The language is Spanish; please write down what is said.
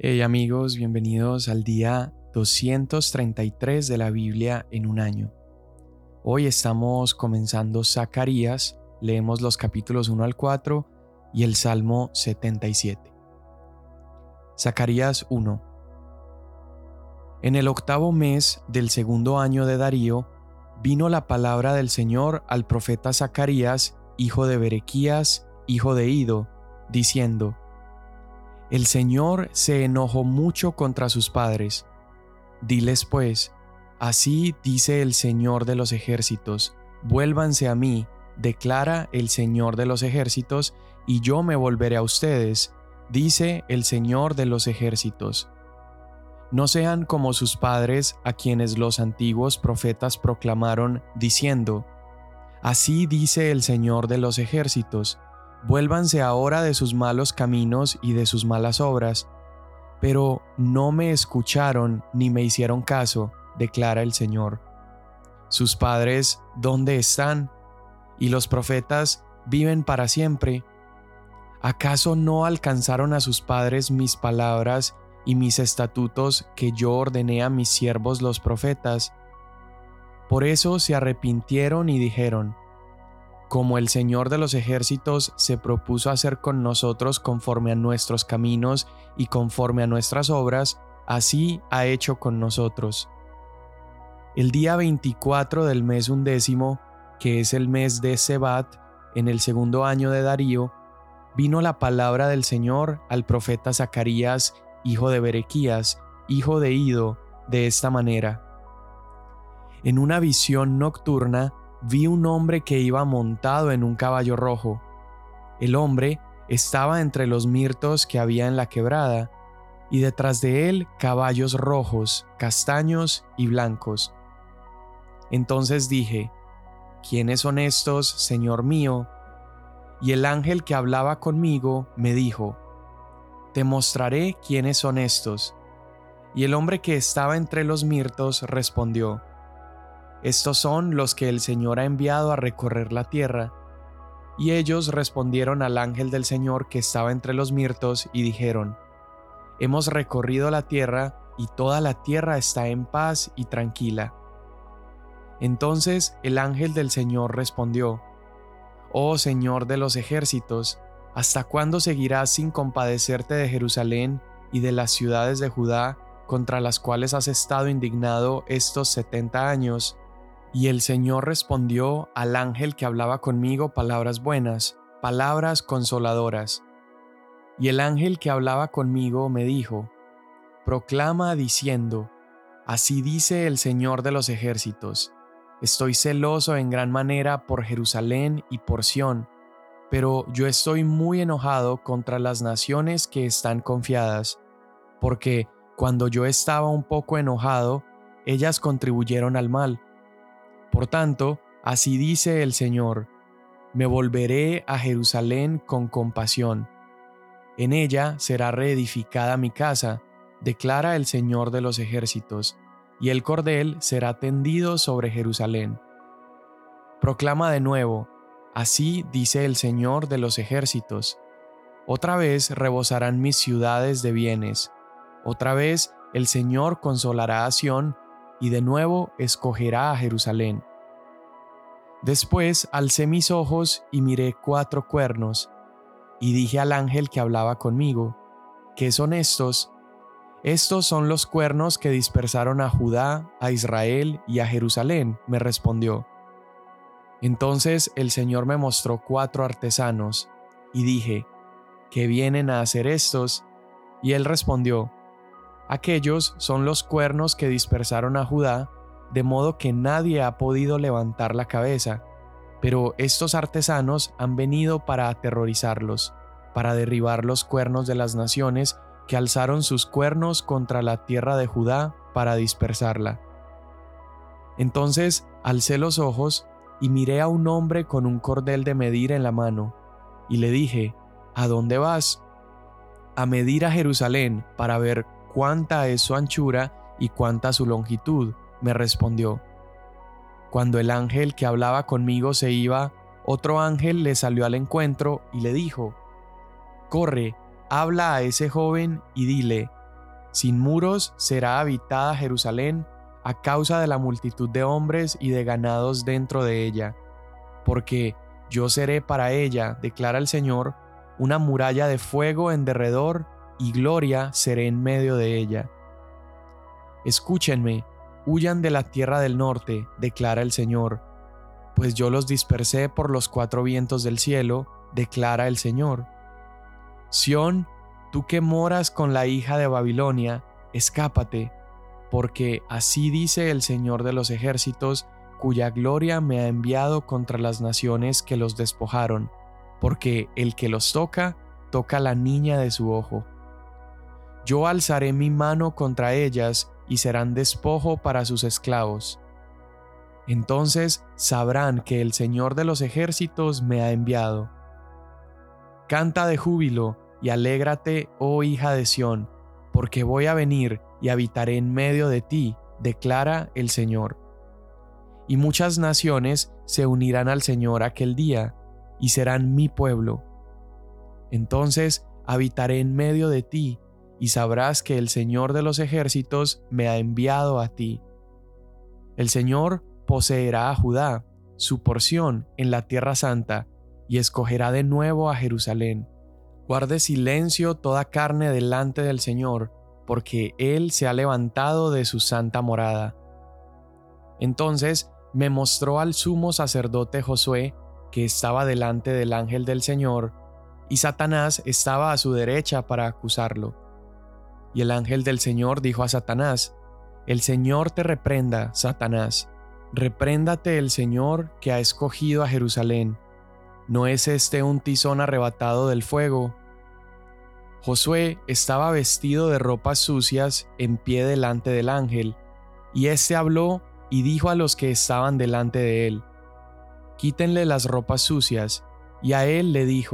Hey amigos, bienvenidos al día 233 de la Biblia en un año. Hoy estamos comenzando Zacarías, leemos los capítulos 1 al 4 y el Salmo 77. Zacarías 1. En el octavo mes del segundo año de Darío, vino la palabra del Señor al profeta Zacarías, hijo de Berequías, hijo de Ido, diciendo, el Señor se enojó mucho contra sus padres. Diles pues, así dice el Señor de los ejércitos, vuélvanse a mí, declara el Señor de los ejércitos, y yo me volveré a ustedes, dice el Señor de los ejércitos. No sean como sus padres a quienes los antiguos profetas proclamaron, diciendo, Así dice el Señor de los ejércitos, Vuélvanse ahora de sus malos caminos y de sus malas obras. Pero no me escucharon ni me hicieron caso, declara el Señor. Sus padres, ¿dónde están? Y los profetas viven para siempre. ¿Acaso no alcanzaron a sus padres mis palabras y mis estatutos que yo ordené a mis siervos los profetas? Por eso se arrepintieron y dijeron, como el Señor de los ejércitos se propuso hacer con nosotros conforme a nuestros caminos y conforme a nuestras obras, así ha hecho con nosotros. El día 24 del mes undécimo, que es el mes de Sebat, en el segundo año de Darío, vino la palabra del Señor al profeta Zacarías, hijo de Berequías, hijo de Ido, de esta manera. En una visión nocturna, vi un hombre que iba montado en un caballo rojo. El hombre estaba entre los mirtos que había en la quebrada, y detrás de él caballos rojos, castaños y blancos. Entonces dije, ¿quiénes son estos, Señor mío? Y el ángel que hablaba conmigo me dijo, Te mostraré quiénes son estos. Y el hombre que estaba entre los mirtos respondió, estos son los que el Señor ha enviado a recorrer la tierra. Y ellos respondieron al ángel del Señor que estaba entre los mirtos y dijeron, Hemos recorrido la tierra y toda la tierra está en paz y tranquila. Entonces el ángel del Señor respondió, Oh Señor de los ejércitos, ¿hasta cuándo seguirás sin compadecerte de Jerusalén y de las ciudades de Judá contra las cuales has estado indignado estos setenta años? Y el Señor respondió al ángel que hablaba conmigo palabras buenas, palabras consoladoras. Y el ángel que hablaba conmigo me dijo, Proclama diciendo, Así dice el Señor de los ejércitos, Estoy celoso en gran manera por Jerusalén y por Sión, pero yo estoy muy enojado contra las naciones que están confiadas, porque cuando yo estaba un poco enojado, ellas contribuyeron al mal por tanto, así dice el Señor, me volveré a Jerusalén con compasión. En ella será reedificada mi casa, declara el Señor de los ejércitos, y el cordel será tendido sobre Jerusalén. Proclama de nuevo, así dice el Señor de los ejércitos, otra vez rebosarán mis ciudades de bienes, otra vez el Señor consolará a Sión y de nuevo escogerá a Jerusalén. Después alcé mis ojos y miré cuatro cuernos, y dije al ángel que hablaba conmigo, ¿qué son estos? Estos son los cuernos que dispersaron a Judá, a Israel y a Jerusalén, me respondió. Entonces el Señor me mostró cuatro artesanos, y dije, ¿qué vienen a hacer estos? Y él respondió, Aquellos son los cuernos que dispersaron a Judá, de modo que nadie ha podido levantar la cabeza, pero estos artesanos han venido para aterrorizarlos, para derribar los cuernos de las naciones que alzaron sus cuernos contra la tierra de Judá para dispersarla. Entonces alcé los ojos y miré a un hombre con un cordel de medir en la mano, y le dije, ¿A dónde vas? A medir a Jerusalén para ver cuánta es su anchura y cuánta su longitud, me respondió. Cuando el ángel que hablaba conmigo se iba, otro ángel le salió al encuentro y le dijo, Corre, habla a ese joven y dile, sin muros será habitada Jerusalén a causa de la multitud de hombres y de ganados dentro de ella. Porque yo seré para ella, declara el Señor, una muralla de fuego en derredor y gloria seré en medio de ella. Escúchenme, huyan de la tierra del norte, declara el Señor, pues yo los dispersé por los cuatro vientos del cielo, declara el Señor. Sión, tú que moras con la hija de Babilonia, escápate, porque así dice el Señor de los ejércitos, cuya gloria me ha enviado contra las naciones que los despojaron, porque el que los toca, toca la niña de su ojo. Yo alzaré mi mano contra ellas y serán despojo para sus esclavos. Entonces sabrán que el Señor de los ejércitos me ha enviado. Canta de júbilo y alégrate, oh hija de Sión, porque voy a venir y habitaré en medio de ti, declara el Señor. Y muchas naciones se unirán al Señor aquel día, y serán mi pueblo. Entonces habitaré en medio de ti, y sabrás que el Señor de los ejércitos me ha enviado a ti. El Señor poseerá a Judá, su porción en la tierra santa, y escogerá de nuevo a Jerusalén. Guarde silencio toda carne delante del Señor, porque Él se ha levantado de su santa morada. Entonces me mostró al sumo sacerdote Josué, que estaba delante del ángel del Señor, y Satanás estaba a su derecha para acusarlo. Y el ángel del Señor dijo a Satanás, El Señor te reprenda, Satanás, repréndate el Señor que ha escogido a Jerusalén. ¿No es este un tizón arrebatado del fuego? Josué estaba vestido de ropas sucias en pie delante del ángel, y éste habló y dijo a los que estaban delante de él, Quítenle las ropas sucias, y a él le dijo,